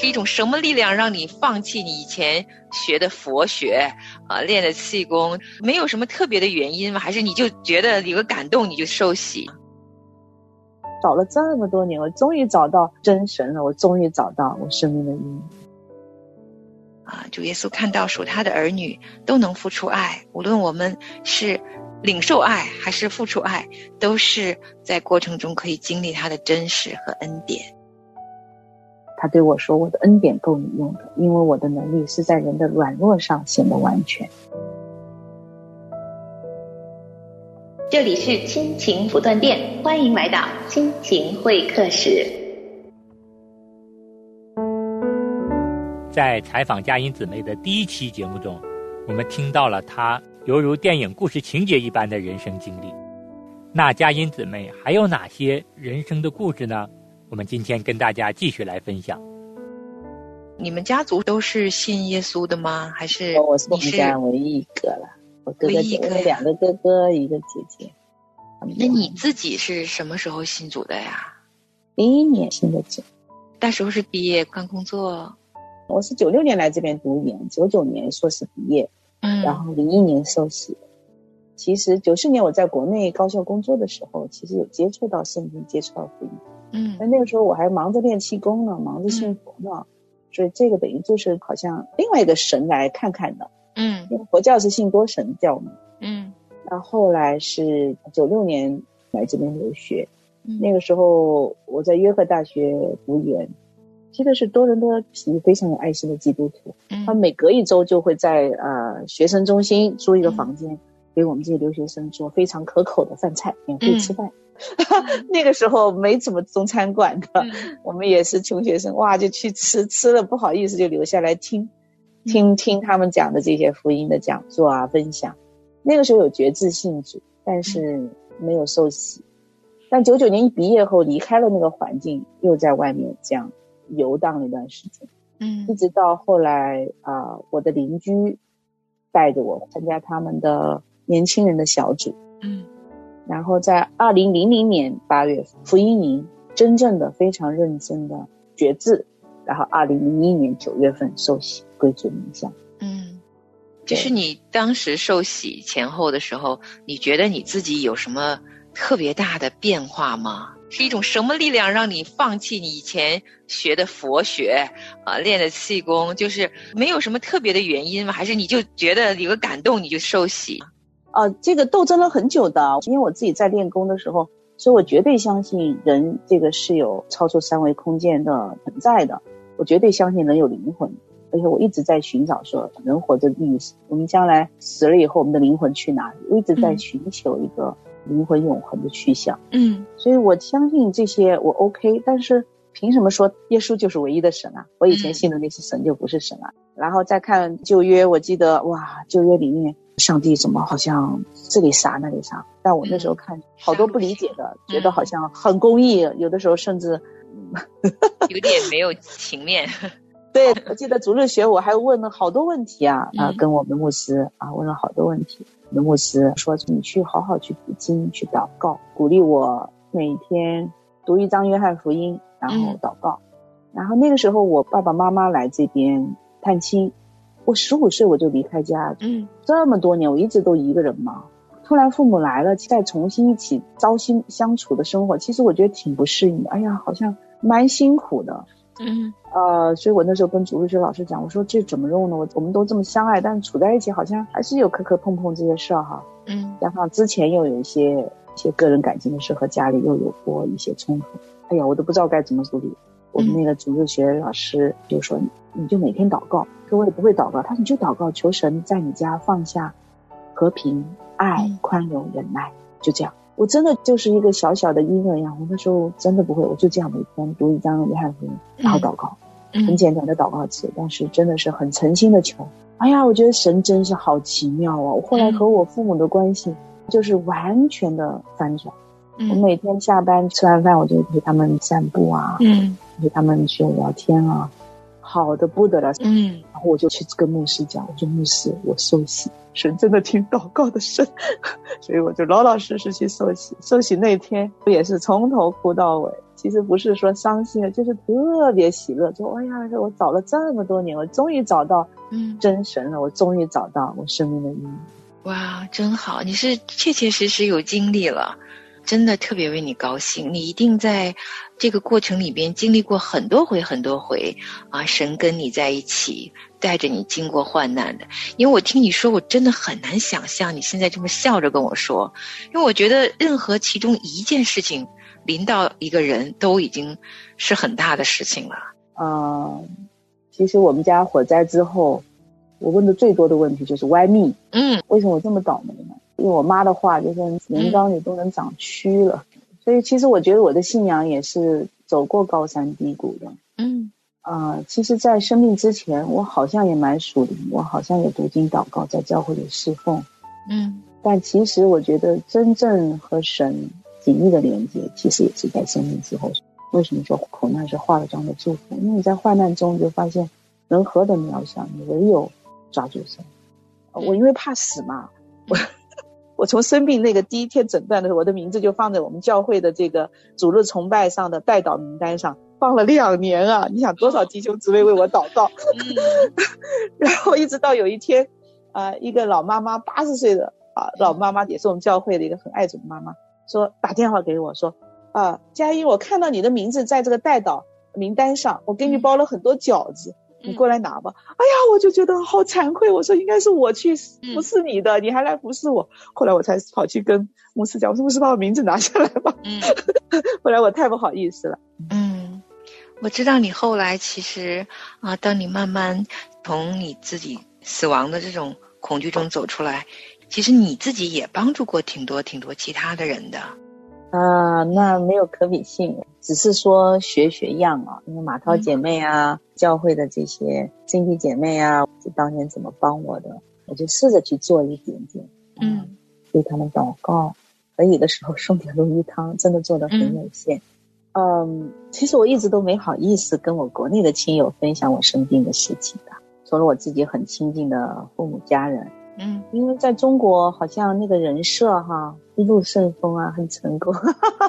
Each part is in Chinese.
是一种什么力量让你放弃你以前学的佛学啊，练的气功？没有什么特别的原因吗？还是你就觉得有个感动你就受洗？找了这么多年，我终于找到真神了，我终于找到我生命的意义。啊，主耶稣看到属他的儿女都能付出爱，无论我们是领受爱还是付出爱，都是在过程中可以经历他的真实和恩典。他对我说：“我的恩典够你用的，因为我的能力是在人的软弱上显得完全。”这里是亲情不断电，欢迎来到亲情会客室。在采访佳音姊妹的第一期节目中，我们听到了她犹如电影故事情节一般的人生经历。那佳音姊妹还有哪些人生的故事呢？我们今天跟大家继续来分享。你们家族都是信耶稣的吗？还是我是我们家唯一一个了？我哥哥我两个哥哥一个姐姐。那你自己是什么时候信主的呀？零一年信的主，那时候是毕业刚工作。我是九六年来这边读研，九九年硕士毕业，嗯，然后零一年受洗。其实九四年我在国内高校工作的时候，其实有接触到圣经，接触到福音，嗯，但那个时候我还忙着练气功呢，忙着信佛呢，所以这个等于就是好像另外一个神来看看的，嗯，因为佛教是信多神教嘛，嗯，那后来是九六年来这边留学，那个时候我在约克大学读研。记得是多伦多皮非常有爱心的基督徒，他每隔一周就会在呃学生中心租一个房间，给我们这些留学生做非常可口的饭菜，免费吃饭。那个时候没怎么中餐馆的，我们也是穷学生，哇，就去吃，吃了不好意思就留下来听，听听他们讲的这些福音的讲座啊分享。那个时候有觉知信主，但是没有受洗。但九九年一毕业后离开了那个环境，又在外面这样。游荡了一段时间，嗯，一直到后来啊，我的邻居带着我参加他们的年轻人的小组，嗯，然后在二零零零年八月福音营真正的非常认真的决志，然后二零零一年九月份受洗归主名下，嗯，就是你当时受洗前后的时候，你觉得你自己有什么特别大的变化吗？是一种什么力量让你放弃你以前学的佛学啊，练的气功？就是没有什么特别的原因吗？还是你就觉得有个感动你就受洗？啊，这个斗争了很久的，因为我自己在练功的时候，所以我绝对相信人这个是有超出三维空间的存在的，我绝对相信人有灵魂，而且我一直在寻找说人活着的意思，我们将来死了以后我们的灵魂去哪里？我一直在寻求一个。灵魂永恒的去向，嗯，所以我相信这些我 OK，但是凭什么说耶稣就是唯一的神啊？我以前信的那些神就不是神啊？然后再看旧约，我记得哇，旧约里面上帝怎么好像这里杀那里杀？但我那时候看好多不理解的，觉得好像很公义，有的时候甚至有点没有情面。对，我记得主日学我还问了好多问题啊啊，跟我们牧师啊问了好多问题。我们牧师说：“你去好好去读经，去祷告，鼓励我每天读一张约翰福音，然后祷告。然后那个时候，我爸爸妈妈来这边探亲，我十五岁我就离开家，嗯，这么多年我一直都一个人嘛。突然父母来了，再重新一起朝夕相处的生活，其实我觉得挺不适应的。哎呀，好像蛮辛苦的。”嗯，呃，所以我那时候跟主日学老师讲，我说这怎么弄呢？我我们都这么相爱，但是处在一起好像还是有磕磕碰碰这些事儿哈。嗯，加上之前又有一些一些个人感情的事，和家里又有过一些冲突，哎呀，我都不知道该怎么处理。我们那个主日学老师就说，你就每天祷告。可我也不会祷告，他说你就祷告，求神在你家放下和平、爱、宽容、忍耐，就这样。我真的就是一个小小的婴儿一样，我那时候真的不会，我就这样每天读一张约翰福音，然后祷告，很简单的祷告词，但是真的是很诚心的求。哎呀，我觉得神真是好奇妙啊！我后来和我父母的关系就是完全的翻转。我每天下班吃完饭，我就陪他们散步啊，陪他们去聊天啊，好的不得了。嗯，然后我就去跟牧师讲，我说牧师，我受洗，神真的听祷告的神，所以我就老老实实去受洗。受洗那天，我也是从头哭到尾。其实不是说伤心了，就是特别喜乐。就哎呀，我找了这么多年，我终于找到嗯真神了，我终于找到我生命的意义。哇，真好！你是确确实实有经历了，真的特别为你高兴。你一定在这个过程里边经历过很多回、很多回啊！神跟你在一起，带着你经过患难的。因为我听你说，我真的很难想象你现在这么笑着跟我说，因为我觉得任何其中一件事情。临到一个人都已经是很大的事情了。嗯，其实我们家火灾之后，我问的最多的问题就是 Why me？嗯，为什么我这么倒霉呢？因为我妈的话就是年糕里都能长蛆了，所以其实我觉得我的信仰也是走过高山低谷的。嗯，啊，其实，在生病之前，我好像也蛮属灵，我好像也读经祷告，在教会里侍奉。嗯，但其实我觉得真正和神。紧密的连接，其实也是在生命之后。为什么说苦难是化了妆的祝福？因为你在患难中就发现人何等渺小，你唯有抓住神。我因为怕死嘛，我 我从生病那个第一天诊断的时候，我的名字就放在我们教会的这个主日崇拜上的代祷名单上，放了两年啊！你想多少弟兄姊妹为我祷告？然后一直到有一天，啊，一个老妈妈，八十岁的啊老妈妈，也是我们教会的一个很爱主的妈妈。说打电话给我说，啊，佳音，我看到你的名字在这个代祷名单上，我给你包了很多饺子，你过来拿吧。哎呀，我就觉得好惭愧，我说应该是我去服侍你的，你还来服侍我。后来我才跑去跟牧师讲，我说牧师把我名字拿下来吧。嗯，后来我太不好意思了。嗯，我知道你后来其实啊，当你慢慢从你自己死亡的这种恐惧中走出来。其实你自己也帮助过挺多挺多其他的人的，啊，那没有可比性，只是说学学样啊。因为马涛姐妹啊，教会的这些亲弟姐妹啊，当年怎么帮我的，我就试着去做一点点，嗯，为他们祷告，可以的时候送点鲈鱼汤，真的做的很有限。嗯，其实我一直都没好意思跟我国内的亲友分享我生病的事情的，除了我自己很亲近的父母家人。嗯，因为在中国好像那个人设哈一路顺风啊，很成功，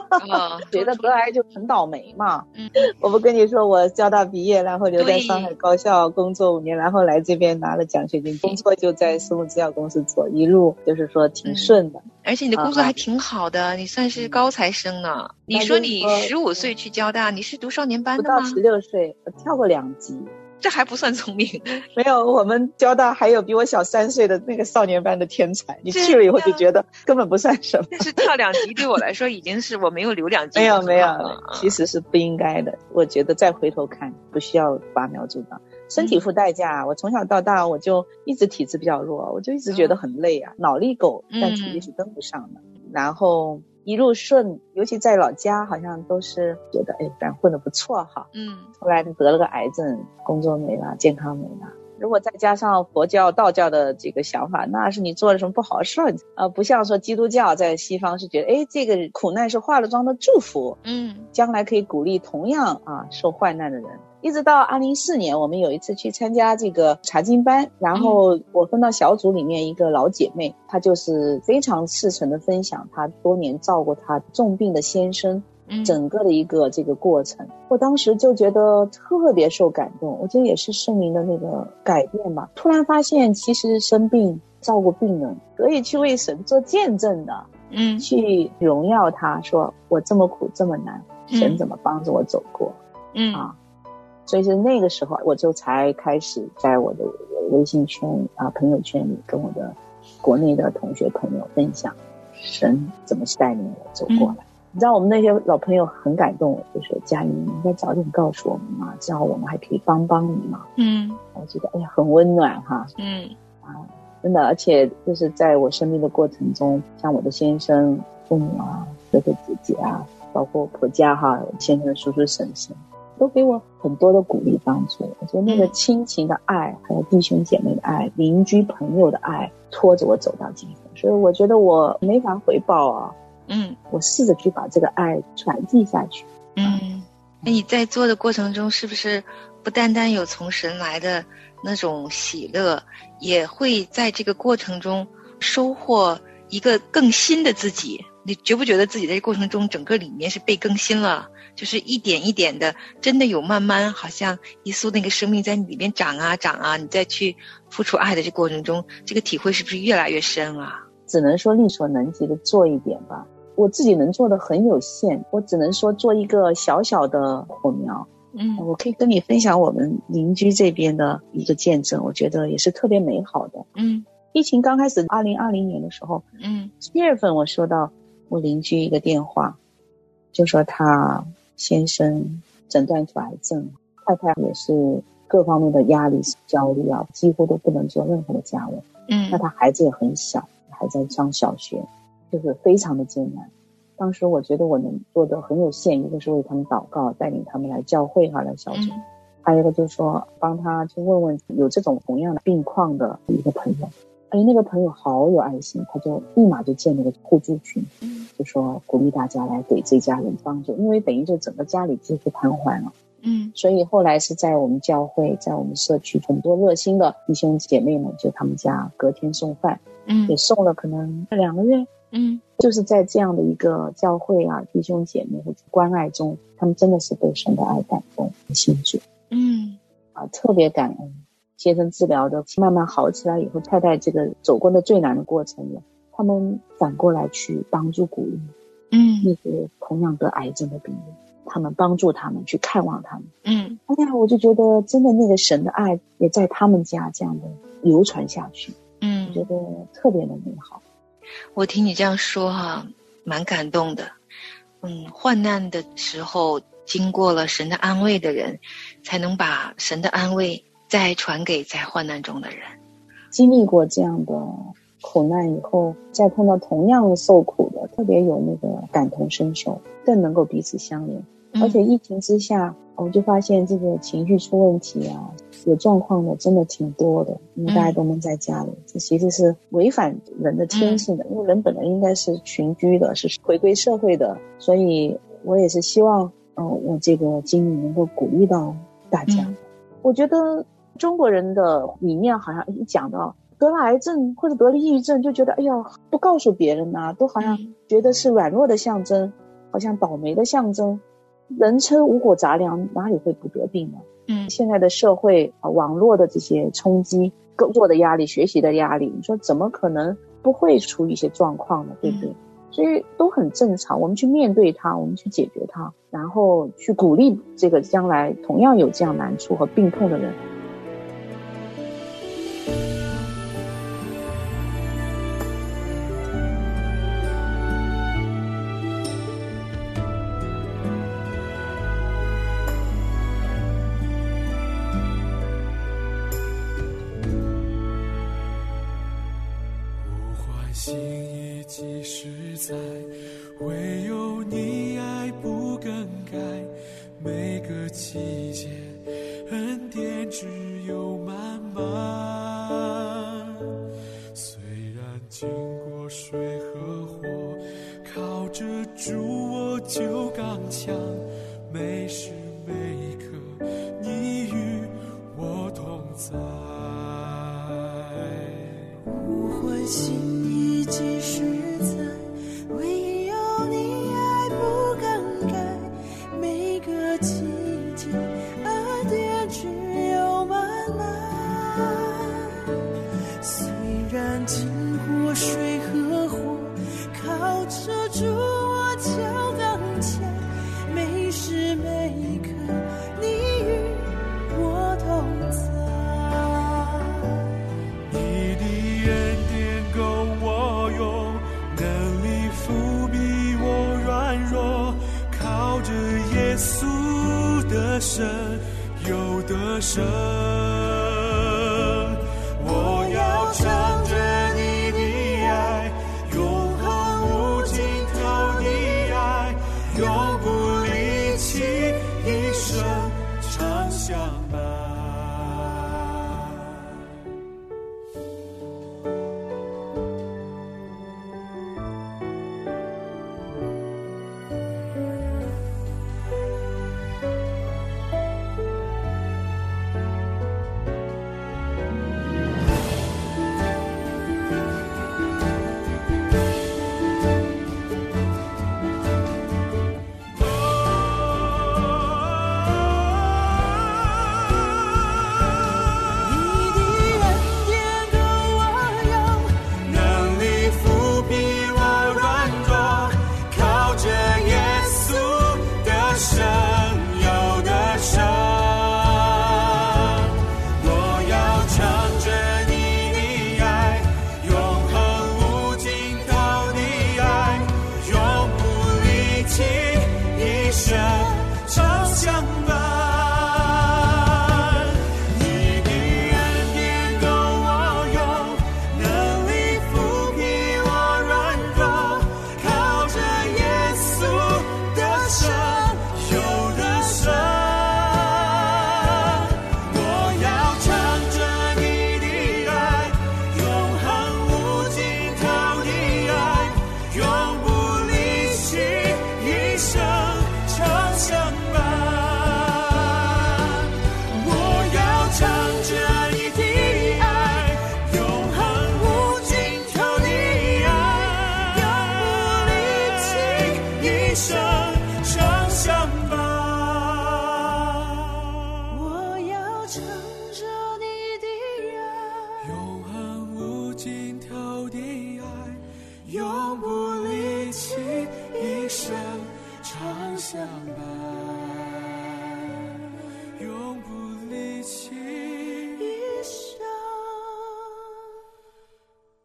觉得得癌就很倒霉嘛。嗯，我不跟你说，我交大毕业，然后留在上海高校工作五年，然后来这边拿了奖学金，工作就在生物制药公司做，一路就是说挺顺的。而且你的工作还挺好的，你算是高材生呢。你说你十五岁去交大，你是读少年班的吗？不到十六岁，我跳过两级。这还不算聪明，没有我们交大还有比我小三岁的那个少年班的天才，你去了以后就觉得根本不算什么。但是跳两级对我来说已经是我没有留两级。没有没有，其实是不应该的。我觉得再回头看，不需要拔苗助长，身体付代价。我从小到大我就一直体质比较弱，我就一直觉得很累啊，脑力够，但体力是跟不上的。然后。一路顺，尤其在老家，好像都是觉得，哎，咱混的不错哈。嗯。后来得了个癌症，工作没了，健康没了。如果再加上佛教、道教的这个想法，那是你做了什么不好的事儿啊？不像说基督教在西方是觉得，哎，这个苦难是化了妆的祝福，嗯，将来可以鼓励同样啊受患难的人。一直到二零一四年，我们有一次去参加这个查经班，然后我分到小组里面一个老姐妹，她就是非常赤诚的分享她多年照顾她重病的先生，整个的一个这个过程。我当时就觉得特别受感动，我觉得也是圣灵的那个改变吧。突然发现，其实生病照顾病人可以去为神做见证的，嗯，去荣耀他，说我这么苦这么难，神怎么帮着我走过，嗯啊。所以是那个时候，我就才开始在我的微信圈啊朋友圈里，跟我的国内的同学朋友分享神怎么带领我走过来。你知道我们那些老朋友很感动，就说佳怡，你应该早点告诉我们嘛，这样我们还可以帮帮你嘛。嗯，我觉得哎呀很温暖哈。嗯啊，真的，而且就是在我生命的过程中，像我的先生、父母啊、哥哥姐姐啊，包括婆家哈、先生的叔叔婶婶。都给我很多的鼓励帮助，我觉得那个亲情的爱，还有弟兄姐妹的爱，邻居朋友的爱，拖着我走到今天，所以我觉得我没法回报啊。嗯，我试着去把这个爱传递下去。嗯，那你在做的过程中，是不是不单单有从神来的那种喜乐，也会在这个过程中收获一个更新的自己。你觉不觉得自己在这过程中，整个里面是被更新了？就是一点一点的，真的有慢慢，好像耶稣那个生命在你里面长啊长啊。你再去付出爱的这过程中，这个体会是不是越来越深啊？只能说力所能及的做一点吧。我自己能做的很有限，我只能说做一个小小的火苗。嗯，我可以跟你分享我们邻居这边的一个见证，我觉得也是特别美好的。嗯，疫情刚开始，二零二零年的时候，嗯，七月份我收到我邻居一个电话，就说他先生诊断出癌症，太太也是各方面的压力、焦虑啊，几乎都不能做任何的家务。嗯，那他孩子也很小，还在上小学，就是非常的艰难。当时我觉得我能做的很有限，一个是为他们祷告，带领他们来教会哈来小组，还有一个就是说帮他去问问有这种同样的病况的一个朋友。哎，那个朋友好有爱心，他就立马就建了个互助群，就说鼓励大家来给这家人帮助，因为等于就整个家里几乎瘫痪了。嗯，所以后来是在我们教会，在我们社区很多热心的弟兄姐妹们，就他们家隔天送饭，嗯，也送了可能两个月。嗯，就是在这样的一个教会啊，弟兄姐妹的关爱中，他们真的是被神的爱感动、信主。嗯，啊，特别感恩。先生治疗的慢慢好起来以后，太太这个走过的最难的过程了，他们反过来去帮助鼓励，嗯，那些同样得癌症的病人，他们帮助他们去看望他们。嗯，哎呀，我就觉得真的那个神的爱也在他们家这样的流传下去。嗯，我觉得特别的美好。我听你这样说哈，蛮感动的。嗯，患难的时候，经过了神的安慰的人，才能把神的安慰再传给在患难中的人。经历过这样的苦难以后，再碰到同样受苦的，特别有那个感同身受，更能够彼此相连。而且疫情之下，我就发现这个情绪出问题啊，有状况的真的挺多的，因为大家都闷在家里，这其实是违反人的天性的。因为人本来应该是群居的，是回归社会的，所以我也是希望，嗯，我这个经历能够鼓励到大家。我觉得中国人的理念好像一讲到得了癌症或者得了抑郁症，就觉得哎呀，不告诉别人呐，都好像觉得是软弱的象征，好像倒霉的象征。人称五谷杂粮，哪里会不得病呢？嗯，现在的社会啊，网络的这些冲击、工作的压力、学习的压力，你说怎么可能不会出一些状况呢？对不对？所以都很正常。我们去面对它，我们去解决它，然后去鼓励这个将来同样有这样难处和病痛的人。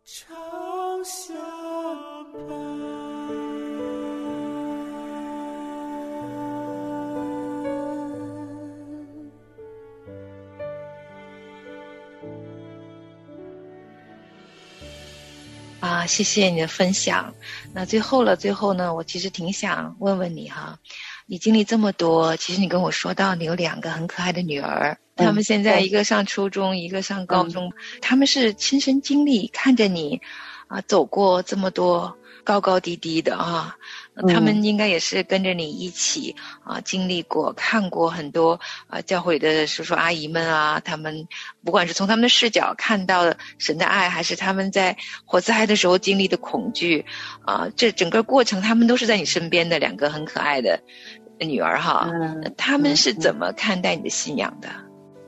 长相伴。谢谢你的分享。那最后了，最后呢，我其实挺想问问你哈，你经历这么多，其实你跟我说到你有两个很可爱的女儿，他们现在一个上初中，一个上高中，他们是亲身经历看着你啊走过这么多高高低低的啊。他们应该也是跟着你一起啊，经历过、看过很多啊，教会的叔叔阿姨们啊，他们不管是从他们的视角看到神的爱，还是他们在火灾的时候经历的恐惧啊，这整个过程他们都是在你身边的两个很可爱的女儿哈。他们是怎么看待你的信仰的？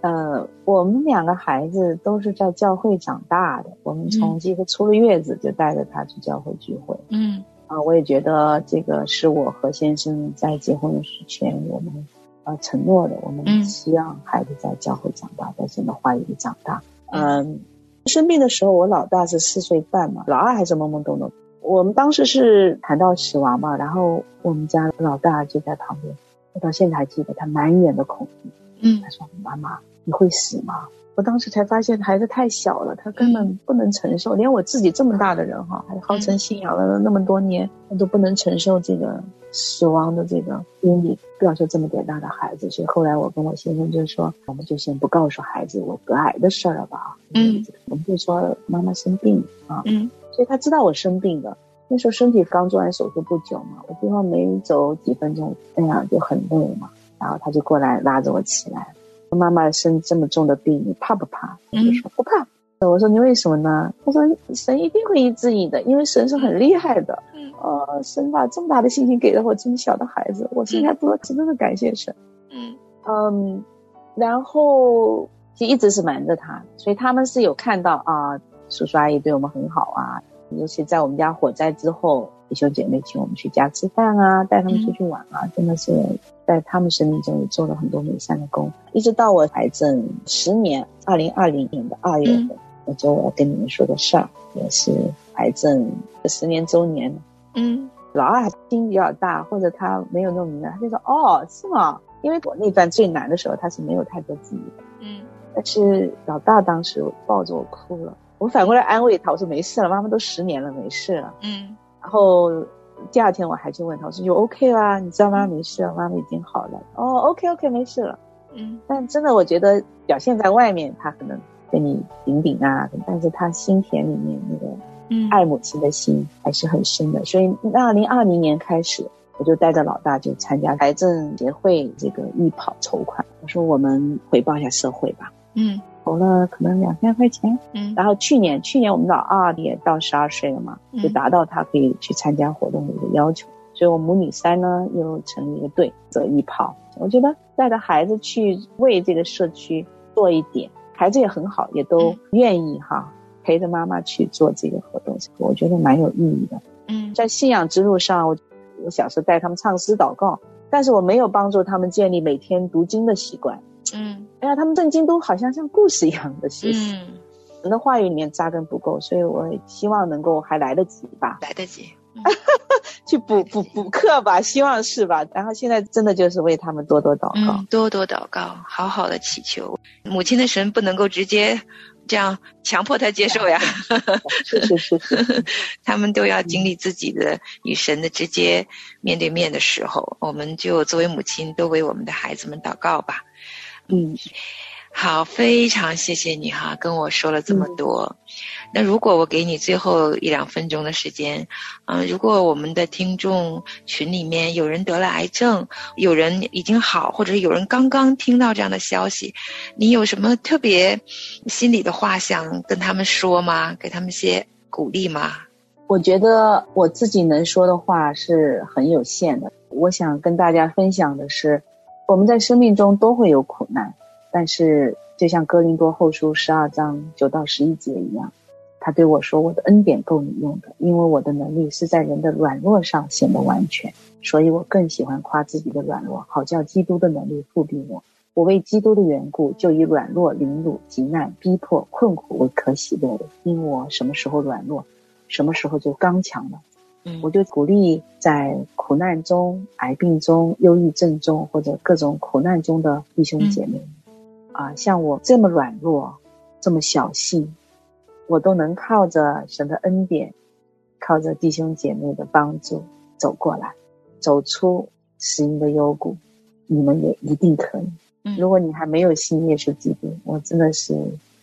呃，我们两个孩子都是在教会长大的，我们从这个出了月子就带着他去教会聚会。嗯。啊，我也觉得这个是我和先生在结婚的之前我们呃承诺的，我们希望孩子在教会长大，在神的话语里长大。嗯，生病的时候，我老大是四岁半嘛，老二还是懵懵懂懂。我们当时是谈到死亡嘛，然后我们家老大就在旁边，我到现在还记得他满眼的恐惧。嗯，他说：“妈妈，你会死吗？”我当时才发现孩子太小了，他根本不能承受。连我自己这么大的人哈，还号称信仰了那么多年，他都不能承受这个死亡的这个阴影。不要说这么点大的孩子，所以后来我跟我先生就说，我们就先不告诉孩子我得癌的事儿了吧。嗯，我们就说妈妈生病啊。嗯，所以他知道我生病的。那时候身体刚做完手术不久嘛，我地方没走几分钟，哎呀就很累嘛，然后他就过来拉着我起来。妈妈生这么重的病，你怕不怕？我就说不怕。我说你为什么呢？他说神一定会医治你的，因为神是很厉害的。嗯，呃，神把这么大的信心给了我这么小的孩子，我现在不真正的感谢神。嗯嗯，然后就一直是瞒着他，所以他们是有看到啊，叔叔阿姨对我们很好啊，尤其在我们家火灾之后。弟兄姐妹请我们去家吃饭啊，带他们出去玩啊，真的是在他们生命中也做了很多美善的功。一直到我癌症十年，二零二零年的二月份，我就我要跟你们说个事儿，也是癌症十年周年。嗯，老二心比较大，或者他没有那么明白，他就说：“哦，是吗？”因为我那段最难的时候，他是没有太多记忆的。嗯，但是老大当时抱着我哭了，我反过来安慰他，我说：“没事了，妈妈都十年了，没事了。”嗯。然后第二天我还去问他，我说就 OK 啦，你知道妈妈没事了，妈妈已经好了。哦，OK OK 没事了。嗯，但真的我觉得表现在外面他可能跟你顶顶啊，但是他心田里面那个爱母亲的心还是很深的。所以二零二零年开始，我就带着老大就参加癌症协会这个预跑筹款，我说我们回报一下社会吧。嗯。投了可能两千块钱，嗯，然后去年去年我们老二也到十二岁了嘛，就达到他可以去参加活动的一个要求，所以我母女三呢又成立一个队，择一跑。我觉得带着孩子去为这个社区做一点，孩子也很好，也都愿意哈陪着妈妈去做这个活动，我觉得蛮有意义的。嗯，在信仰之路上，我我小时候带他们唱诗祷告，但是我没有帮助他们建立每天读经的习惯。嗯，哎呀，他们震惊都好像像故事一样的是，嗯，人的话语里面扎根不够，所以我希望能够还来得及吧，来得及，去补补补课吧，希望是吧？然后现在真的就是为他们多多祷告，多多祷告，好好的祈求，母亲的神不能够直接这样强迫他接受呀，是是是是，他们都要经历自己的与神的直接面对面的时候，我们就作为母亲，都为我们的孩子们祷告吧。嗯，好，非常谢谢你哈，跟我说了这么多。那如果我给你最后一两分钟的时间，嗯，如果我们的听众群里面有人得了癌症，有人已经好，或者有人刚刚听到这样的消息，你有什么特别心里的话想跟他们说吗？给他们些鼓励吗？我觉得我自己能说的话是很有限的。我想跟大家分享的是，我们在生命中都会有苦难，但是就像哥林多后书十二章九到十一节一样，他对我说：“我的恩典够你用的，因为我的能力是在人的软弱上显得完全。所以我更喜欢夸自己的软弱，好叫基督的能力复辟我。我为基督的缘故，就以软弱、凌辱、极难、逼迫、困苦为可喜乐的，因我什么时候软弱，什么时候就刚强了。”我就鼓励在苦难中、癌病中、忧郁症中或者各种苦难中的弟兄姐妹，啊，像我这么软弱、这么小细，我都能靠着神的恩典，靠着弟兄姐妹的帮助走过来，走出死荫的幽谷。你们也一定可以。如果你还没有信耶稣基督，我真的是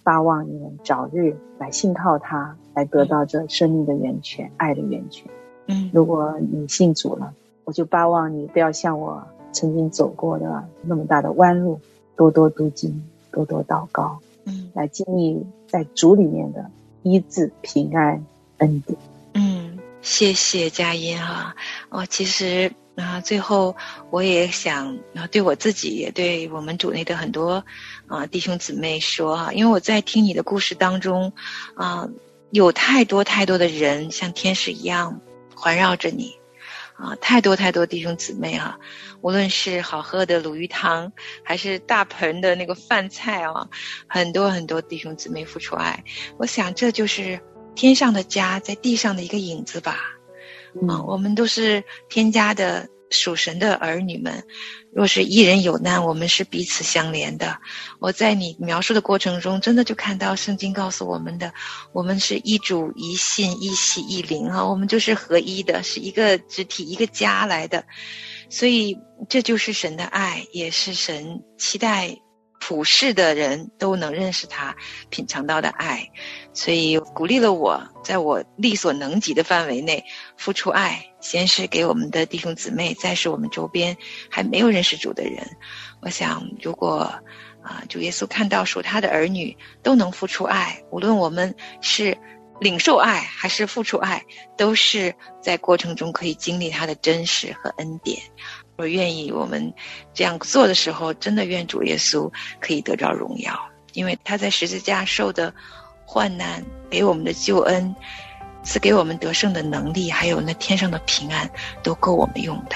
巴望你们早日来信靠他，来得到这生命的源泉、爱的源泉。嗯，如果你信主了，我就巴望你不要像我曾经走过的那么大的弯路，多多读经，多多祷告，嗯，来经历在主里面的医治、平安、恩典。嗯，谢谢佳音哈。哦，其实啊，最后我也想啊，对我自己也对我们主内的很多啊弟兄姊妹说哈，因为我在听你的故事当中啊，有太多太多的人像天使一样。环绕着你，啊，太多太多弟兄姊妹啊，无论是好喝的鲁鱼汤，还是大盆的那个饭菜啊，很多很多弟兄姊妹付出爱。我想这就是天上的家在地上的一个影子吧。啊，我们都是天家的属神的儿女们。若是一人有难，我们是彼此相连的。我在你描述的过程中，真的就看到圣经告诉我们的，我们是一主一信一喜一灵啊，我们就是合一的，是一个肢体一个家来的。所以这就是神的爱，也是神期待。普世的人都能认识他，品尝到的爱，所以鼓励了我，在我力所能及的范围内付出爱。先是给我们的弟兄姊妹，再是我们周边还没有认识主的人。我想，如果啊，主耶稣看到属他的儿女都能付出爱，无论我们是领受爱还是付出爱，都是在过程中可以经历他的真实和恩典。我愿意，我们这样做的时候，真的愿主耶稣可以得着荣耀，因为他在十字架受的患难，给我们的救恩，赐给我们得胜的能力，还有那天上的平安，都够我们用的。